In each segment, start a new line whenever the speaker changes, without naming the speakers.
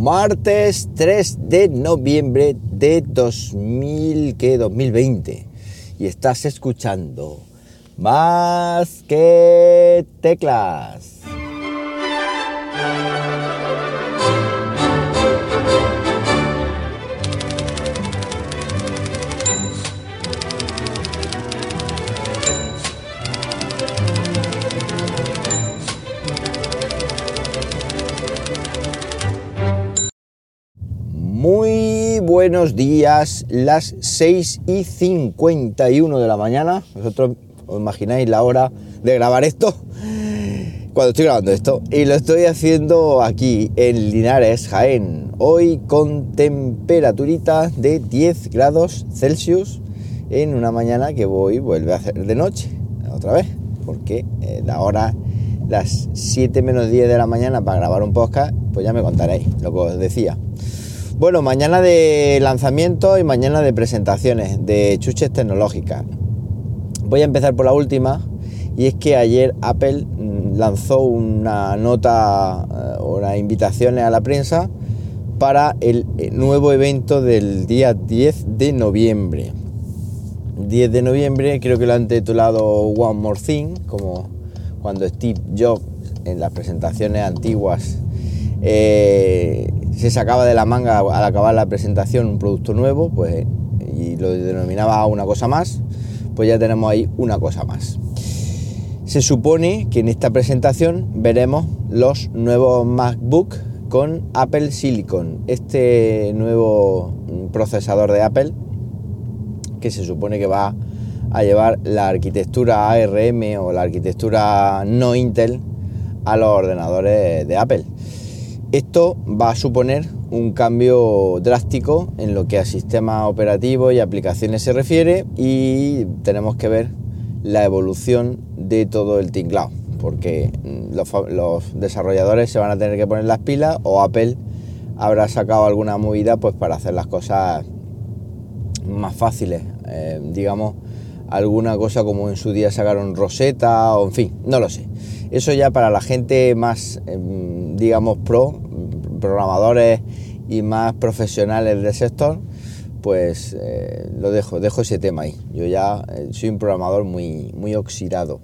martes 3 de noviembre de 2000, ¿qué? 2020 y estás escuchando más que teclas. Buenos días, las 6 y 51 de la mañana. Vosotros os imagináis la hora de grabar esto cuando estoy grabando esto. Y lo estoy haciendo aquí en Linares, Jaén. Hoy con temperaturita de 10 grados Celsius en una mañana que voy, vuelve a hacer de noche, otra vez, porque eh, la hora, las 7 menos 10 de la mañana para grabar un podcast, pues ya me contaréis lo que os decía. Bueno, mañana de lanzamiento y mañana de presentaciones de chuches tecnológicas. Voy a empezar por la última y es que ayer Apple mm, lanzó una nota, eh, una invitaciones a la prensa para el eh, nuevo evento del día 10 de noviembre. 10 de noviembre creo que lo han titulado One More Thing, como cuando Steve Jobs en las presentaciones antiguas eh, se sacaba de la manga al acabar la presentación un producto nuevo, pues y lo denominaba una cosa más, pues ya tenemos ahí una cosa más. Se supone que en esta presentación veremos los nuevos MacBook con Apple Silicon, este nuevo procesador de Apple que se supone que va a llevar la arquitectura ARM o la arquitectura no Intel a los ordenadores de Apple. Esto va a suponer un cambio drástico en lo que a sistema operativo y aplicaciones se refiere y tenemos que ver la evolución de todo el tinglado, porque mm, los, desarrolladores se van a tener que poner las pilas o Apple habrá sacado alguna movida pues para hacer las cosas más fáciles, eh, digamos alguna cosa como en su día sacaron Rosetta o en fin, no lo sé. Eso ya para la gente más, em, digamos, pro, programadores y más profesionales del sector, pues eh, lo dejo, dejo ese tema ahí. Yo ya eh, soy un programador muy, muy oxidado.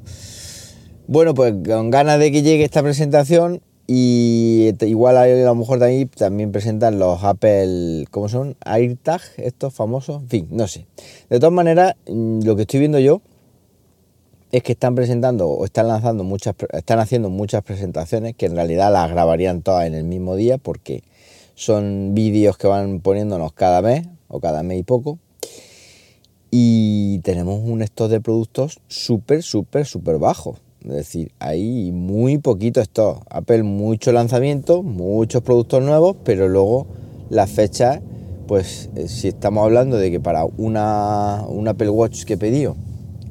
Bueno, pues con ganas de que llegue esta presentación y igual a lo mejor también, también presentan los Apple, ¿cómo son? AirTag, estos famosos, en fin, no sé. De todas maneras, mm, lo que estoy viendo yo es que están presentando o están lanzando muchas, están haciendo muchas presentaciones que en realidad las grabarían todas en el mismo día porque son vídeos que van poniéndonos cada mes o cada mes y poco. Y tenemos un stock de productos súper, súper, súper bajo. Es decir, hay muy poquito stock. Apple mucho lanzamiento, muchos productos nuevos, pero luego las fechas, pues eh, si estamos hablando de que para una, un Apple Watch que he pedido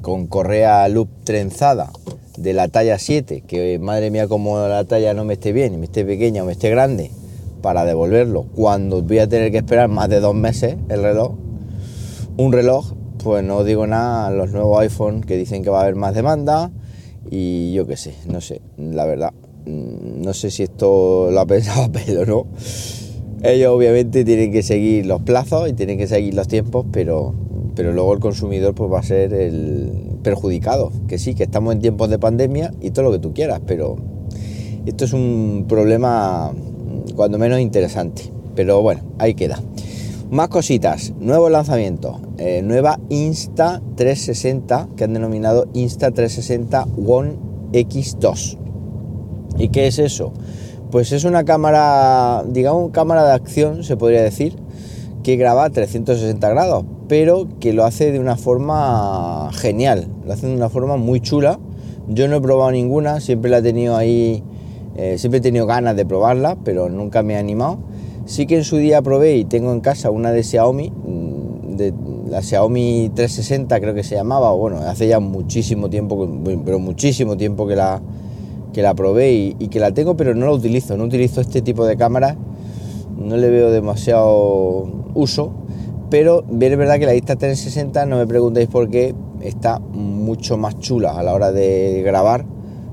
con correa loop trenzada de la talla 7, que madre mía como la talla no me esté bien, me esté pequeña o me esté grande, para devolverlo, cuando voy a tener que esperar más de dos meses el reloj, un reloj, pues no digo nada, los nuevos iPhone que dicen que va a haber más demanda y yo qué sé, no sé, la verdad, mm, no sé si esto lo ha pensado Apple o no. Ellos obviamente tienen que seguir los plazos y tienen que seguir los tiempos, pero pero luego el consumidor pues va a ser el perjudicado. Que sí, que estamos en tiempos de pandemia y todo lo que tú quieras, pero esto es un problema cuando menos interesante. Pero bueno, ahí queda. Más cositas, nuevo lanzamiento, eh, nueva Insta 360 que han denominado Insta 360 One X2. ¿Y qué es eso? Pues es una cámara, digamos, cámara de acción, se podría decir, que graba 360 grados, pero que lo hace de una forma genial, lo hace de una forma muy chula. Yo no he probado ninguna, siempre la he tenido ahí, eh, siempre he tenido ganas de probarla, pero nunca me he animado. Sí que en su día probé y tengo en casa una de Xiaomi, mm, de la Xiaomi 360 creo que se llamaba, bueno, hace ya muchísimo tiempo, pero muchísimo tiempo que la, que la probé y, y que la tengo, pero no la utilizo, no utilizo este tipo de cámaras, no le veo demasiado uso pero bien es verdad que la Insta 360, no me preguntéis por qué, está mucho más chula a la hora de grabar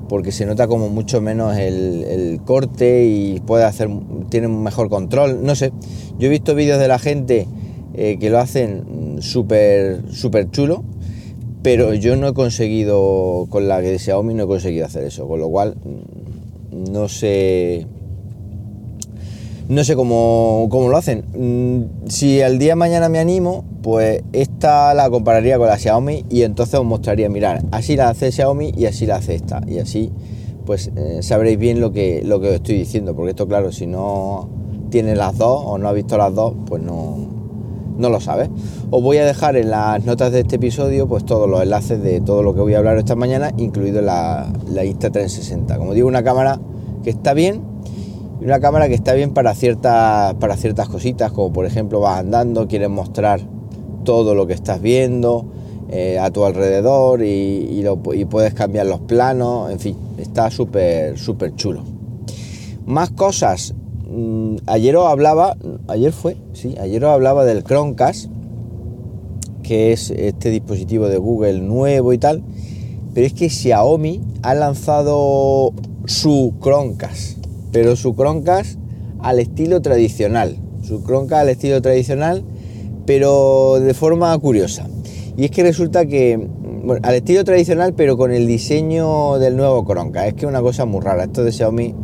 porque se nota como mucho menos el, corte y puede hacer, tiene un mejor control, no sé. Yo he visto vídeos de la gente eh, que lo hacen súper, súper chulo, pero yo no he conseguido, con la de Xiaomi no he conseguido hacer eso, con lo cual no sé no sé cómo, lo hacen. Mm, si al día de mañana me animo, pues esta la compararía con la Xiaomi y entonces os mostraría, mirar, así la hace Xiaomi y así la hace esta. Y así pues eh, sabréis bien lo que, lo que os estoy diciendo, porque esto claro, si no tiene las dos o no ha visto las dos, pues no, no lo sabes. Os voy a dejar en las notas de este episodio pues todos los enlaces de todo lo que voy a hablar esta mañana, incluido la, la Insta360. Como digo, una cámara que está bien y una cámara que está bien para ciertas, para ciertas cositas, como por ejemplo vas andando, quieres mostrar todo lo que estás viendo eh, a tu alrededor y, puedes cambiar los planos, en fin, está súper, súper chulo. Más cosas, mm, ayer os hablaba, ayer fue, sí, ayer os hablaba del Chromecast, que es este dispositivo de Google nuevo y tal, pero es que Xiaomi ha lanzado su Chromecast pero su Chromecast al estilo tradicional. Su Chromecast al estilo tradicional, pero de forma curiosa. Y es que resulta que, al estilo tradicional, pero con el diseño del nuevo Chromecast. Es que es una cosa muy rara. Estos de Xiaomi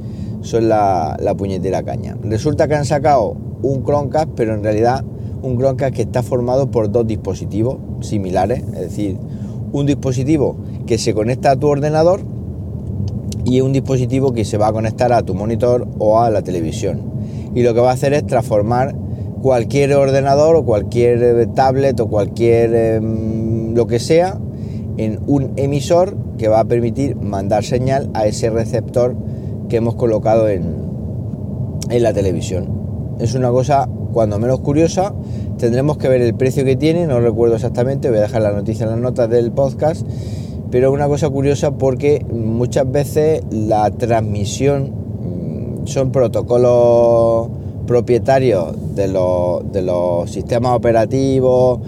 son la, la puñetera caña. Resulta que han sacado un Chromecast, pero en realidad un Chromecast que está formado por dos dispositivos similares. Es decir, un dispositivo que se conecta a tu ordenador y un dispositivo que se va a conectar a tu monitor o a la televisión. Y lo que va a hacer es transformar cualquier ordenador o cualquier eh, tablet o cualquier em, lo que sea en un emisor que va a permitir mandar señal a ese receptor que hemos colocado en, en la televisión. Es una cosa cuando menos curiosa. Tendremos que ver el precio que tiene, no recuerdo exactamente, voy a dejar la noticia en las notas del podcast pero una cosa curiosa porque muchas veces la transmisión mm, son protocolos propietarios de los, sistemas operativos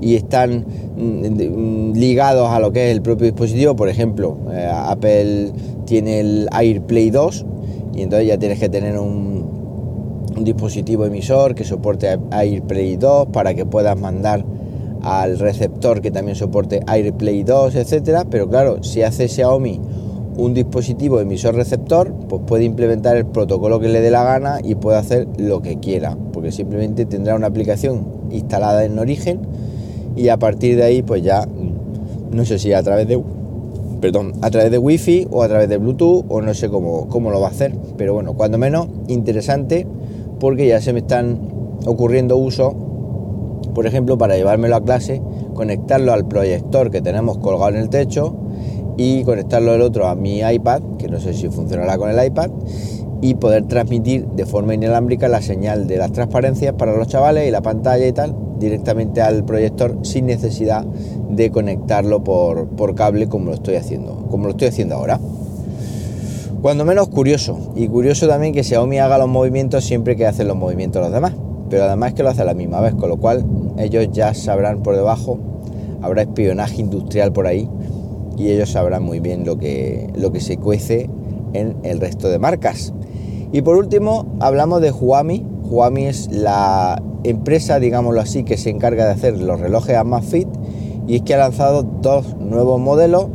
y están mm, ligados a lo que es el propio dispositivo. Por ejemplo, eh, Apple tiene el AirPlay 2 y entonces ya tienes que tener un, un dispositivo emisor que soporte AirPlay 2 para que puedas mandar al receptor que también soporte AirPlay 2, etcétera, pero claro, si hace Xiaomi un dispositivo emisor receptor, pues puede implementar el protocolo que le dé la gana y puede hacer lo que quiera, porque simplemente tendrá una aplicación instalada en origen y a partir de ahí pues ya mm, no sé si a través de perdón, a través de wifi o a través de Bluetooth o no sé cómo, cómo lo va a hacer, pero bueno, cuando menos interesante porque ya se me están ocurriendo usos por ejemplo, para llevármelo a clase, conectarlo al proyector que tenemos colgado en el techo y conectarlo el otro a mi iPad, que no sé si funcionará con el iPad, y poder transmitir de forma inalámbrica la señal de las transparencias para los chavales y la pantalla y tal directamente al proyector sin necesidad de conectarlo por, por cable como lo estoy haciendo, como lo estoy haciendo ahora. Cuando menos curioso, y curioso también que Xiaomi haga los movimientos siempre que hacen los movimientos los demás pero además que lo hace a la misma vez, con lo cual ellos ya sabrán por debajo, habrá espionaje industrial por ahí y ellos sabrán muy bien lo que, lo que se cuece en el resto de marcas. Y por último, hablamos de Huami. Huami es la empresa, digámoslo así, que se encarga de hacer los relojes Amazfit y es que ha lanzado dos nuevos modelos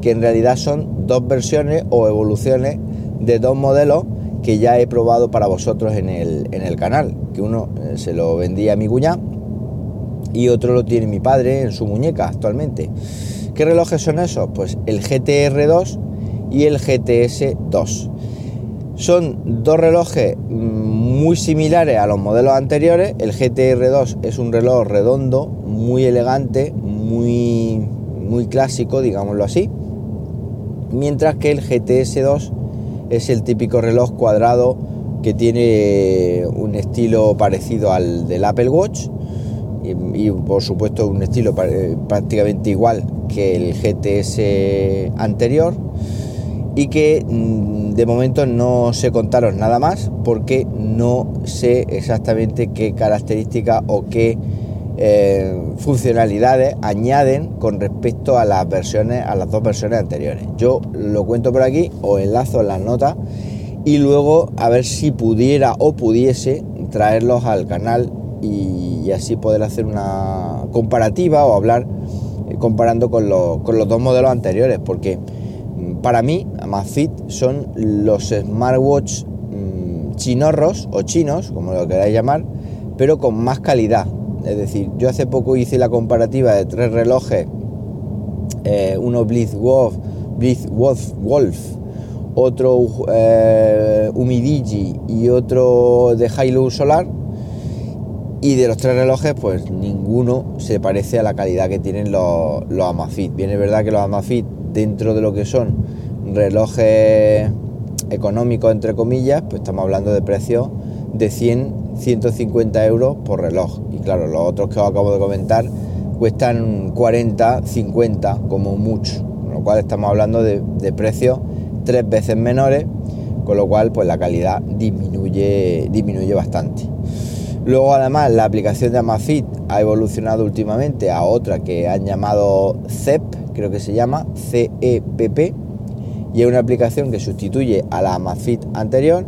que en realidad son dos versiones o evoluciones de dos modelos que ya he probado para vosotros en el, en el canal, que uno eh, se lo vendía a mi cuñada y otro lo tiene mi padre en su muñeca actualmente. ¿Qué relojes son esos? Pues el GTR2 y el GTS2. Son dos relojes muy similares a los modelos anteriores. El GTR2 es un reloj redondo, muy elegante, muy, muy clásico, digámoslo así. Mientras que el GTS2 es el típico reloj cuadrado que tiene un estilo parecido al del Apple Watch y, por supuesto un estilo prácticamente igual que el GTS anterior y que mm, de momento no sé contaros nada más porque no sé exactamente qué características o qué eh, funcionalidades añaden con respecto a las versiones, a las dos versiones anteriores. Yo lo cuento por aquí, o enlazo en las notas y luego a ver si pudiera o pudiese traerlos al canal y, así poder hacer una comparativa o hablar eh, comparando con los, con los dos modelos anteriores, porque mm, para mí Amazfit son los smartwatch mm, chinorros o chinos, como lo queráis llamar, pero con más calidad. Es decir, yo hace poco hice la comparativa de tres relojes, eh, uno Blitz Wolf, Wolf otro eh, Umidigi y otro de Hilo Solar. Y de los tres relojes, pues ninguno se parece a la calidad que tienen los, los Amazfit. Bien, es verdad que los Amazfit, dentro de lo que son relojes económicos, entre comillas, pues estamos hablando de precios de 100, 150 euros por reloj. Y claro, los otros que os acabo de comentar cuestan 40, 50 como mucho. Con lo cual estamos hablando de, de precios tres veces menores, con lo cual pues la calidad disminuye, disminuye bastante. Luego además la aplicación de Amazfit ha evolucionado últimamente a otra que han llamado CEP, creo que se llama CEPP, y es una aplicación que sustituye a la Amazfit anterior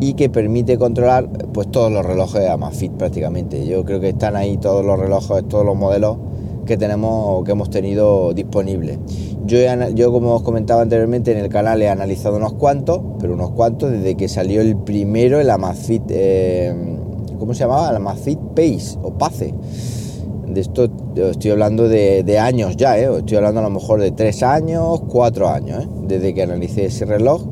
y que permite controlar pues todos los relojes de Amazfit prácticamente. Yo creo que están ahí todos los relojes, todos los modelos que tenemos que hemos tenido disponibles. Yo, yo, como os comentaba anteriormente, en el canal he analizado unos cuantos, pero unos cuantos desde que salió el primero, el Amazfit, eh, ¿cómo se llamaba? Amazfit Pace o Pace. De esto estoy hablando de, años ya, ¿eh? estoy hablando a lo mejor de tres años, cuatro años, ¿eh? desde que analicé ese reloj.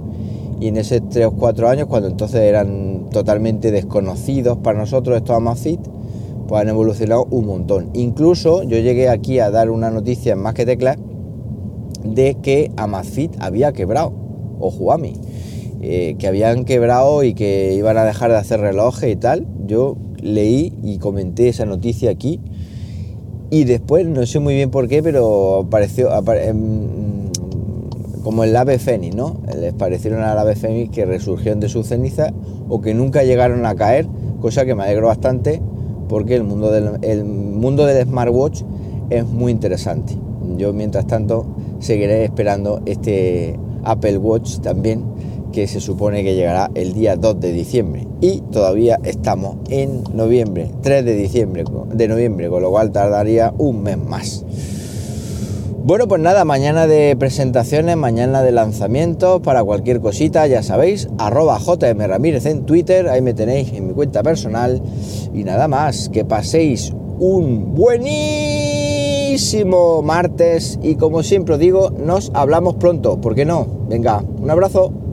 Y en esos tres o cuatro años, cuando entonces eran totalmente desconocidos para nosotros estos Amazfit, pues han evolucionado un montón. Incluso yo llegué aquí a dar una noticia en más que teclas de que Amazfit había quebrado, o Huami, eh, que habían quebrado y que iban a dejar de hacer relojes y tal. Yo leí y comenté esa noticia aquí y después, no sé muy bien por qué, pero apareció em, como el ave fénix, ¿no? Les parecieron al ave fénix que resurgieron de sus cenizas o que nunca llegaron a caer, cosa que me alegro bastante porque el mundo del, el mundo del smartwatch es muy interesante. Yo mientras tanto seguiré esperando este Apple Watch también que se supone que llegará el día 2 de diciembre y todavía estamos en noviembre, 3 de diciembre de noviembre, con lo cual tardaría un mes más. Bueno, pues nada, mañana de presentaciones, mañana de lanzamientos, para cualquier cosita, ya sabéis, arroba JM Ramírez en Twitter, ahí me tenéis en mi cuenta personal. Y nada más, que paséis un buenísimo martes y como siempre digo, nos hablamos pronto, ¿por qué no? Venga, un abrazo.